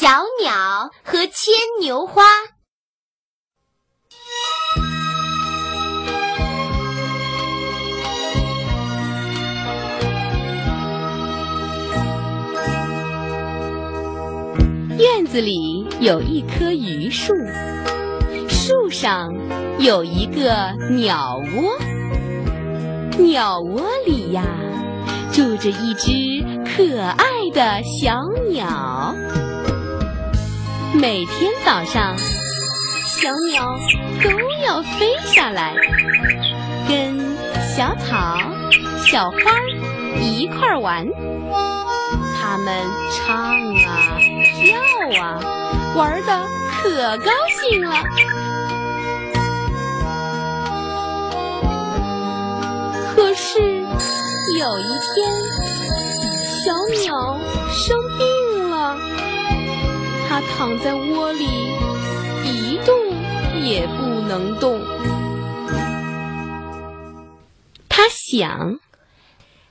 小鸟和牵牛花。院子里有一棵榆树，树上有一个鸟窝，鸟窝里呀住着一只可爱的小鸟。每天早上，小鸟都要飞下来，跟小草、小花一块玩。它们唱啊，跳啊，玩的可高兴了。可是有一天，躺在窝里，一动也不能动。他想。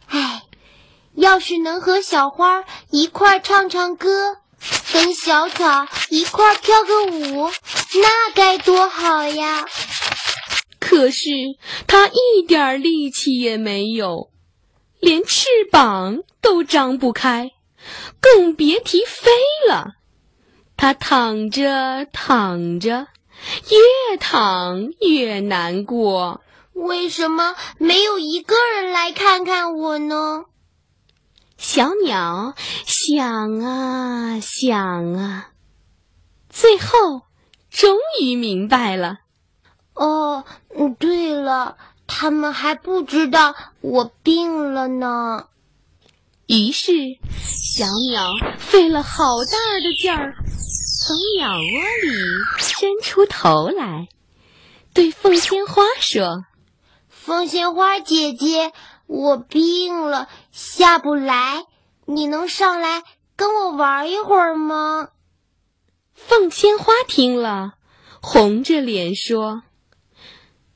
哎，要是能和小花一块唱唱歌，跟小草一块跳个舞，那该多好呀！可是他一点力气也没有，连翅膀都张不开，更别提飞了。它躺着躺着，越躺越难过。为什么没有一个人来看看我呢？小鸟想啊想啊，最后终于明白了。哦，嗯，对了，他们还不知道我病了呢。于是，小鸟费了好大的劲儿，从鸟窝里伸出头来，对凤仙花说。凤仙花姐姐，我病了，下不来，你能上来跟我玩一会儿吗？凤仙花听了，红着脸说：“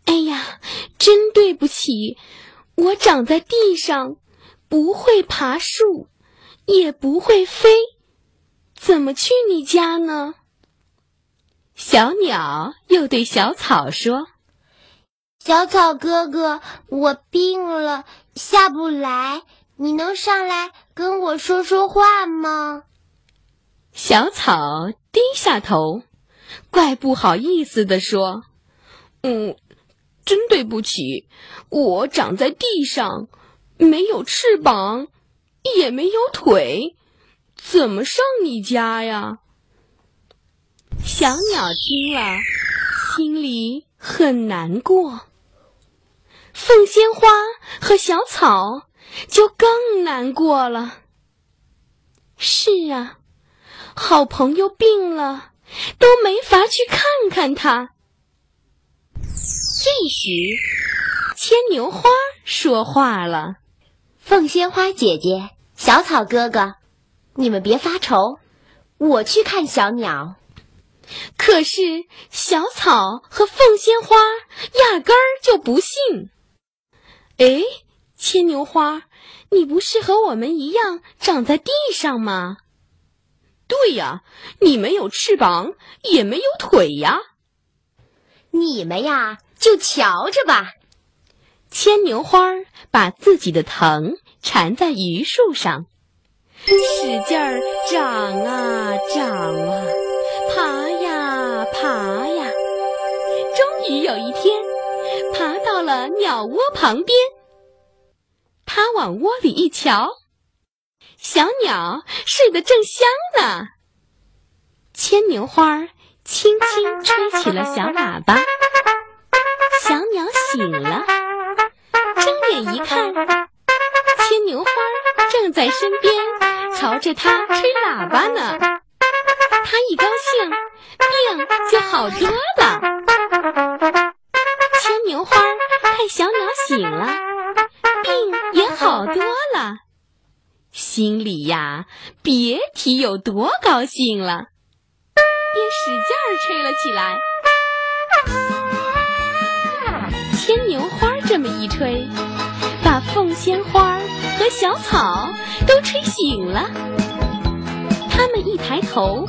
哎呀，真对不起，我长在地上，不会爬树，也不会飞，怎么去你家呢？”小鸟又对小草说。小草哥哥，我病了，下不来，你能上来跟我说说话吗？小草低下头，怪不好意思的说：“嗯，真对不起，我长在地上，没有翅膀，也没有腿，怎么上你家呀？”小鸟听了，心里很难过。凤仙花和小草就更难过了。是啊，好朋友病了，都没法去看看他。这时，牵牛花说话了：“凤仙花姐姐，小草哥哥，你们别发愁，我去看小鸟。”可是小草和凤仙花压根儿就不信。哎，牵牛花，你不是和我们一样长在地上吗？对呀，你没有翅膀，也没有腿呀。你们呀，就瞧着吧。牵牛花把自己的藤缠在榆树上，使劲儿长啊长啊，爬呀爬呀，终于有一天。爬到了鸟窝旁边，他往窝里一瞧，小鸟睡得正香呢。牵牛花轻轻吹起了小喇叭，身边，朝着他吹喇叭呢。他一高兴，病就好多了。牵牛花看小鸟醒了，病也好多了，心里呀别提有多高兴了，便使劲儿吹了起来。牵牛花这么一吹，把凤仙花和小草都吹醒了，他们一抬头，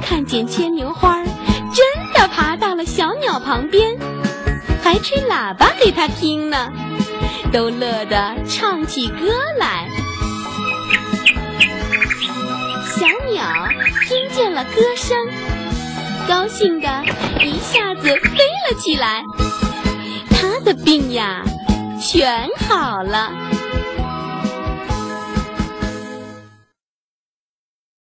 看见牵牛花真的爬到了小鸟旁边，还吹喇叭给它听呢，都乐得唱起歌来。小鸟听见了歌声，高兴的一下子飞了起来，它的病呀全好了。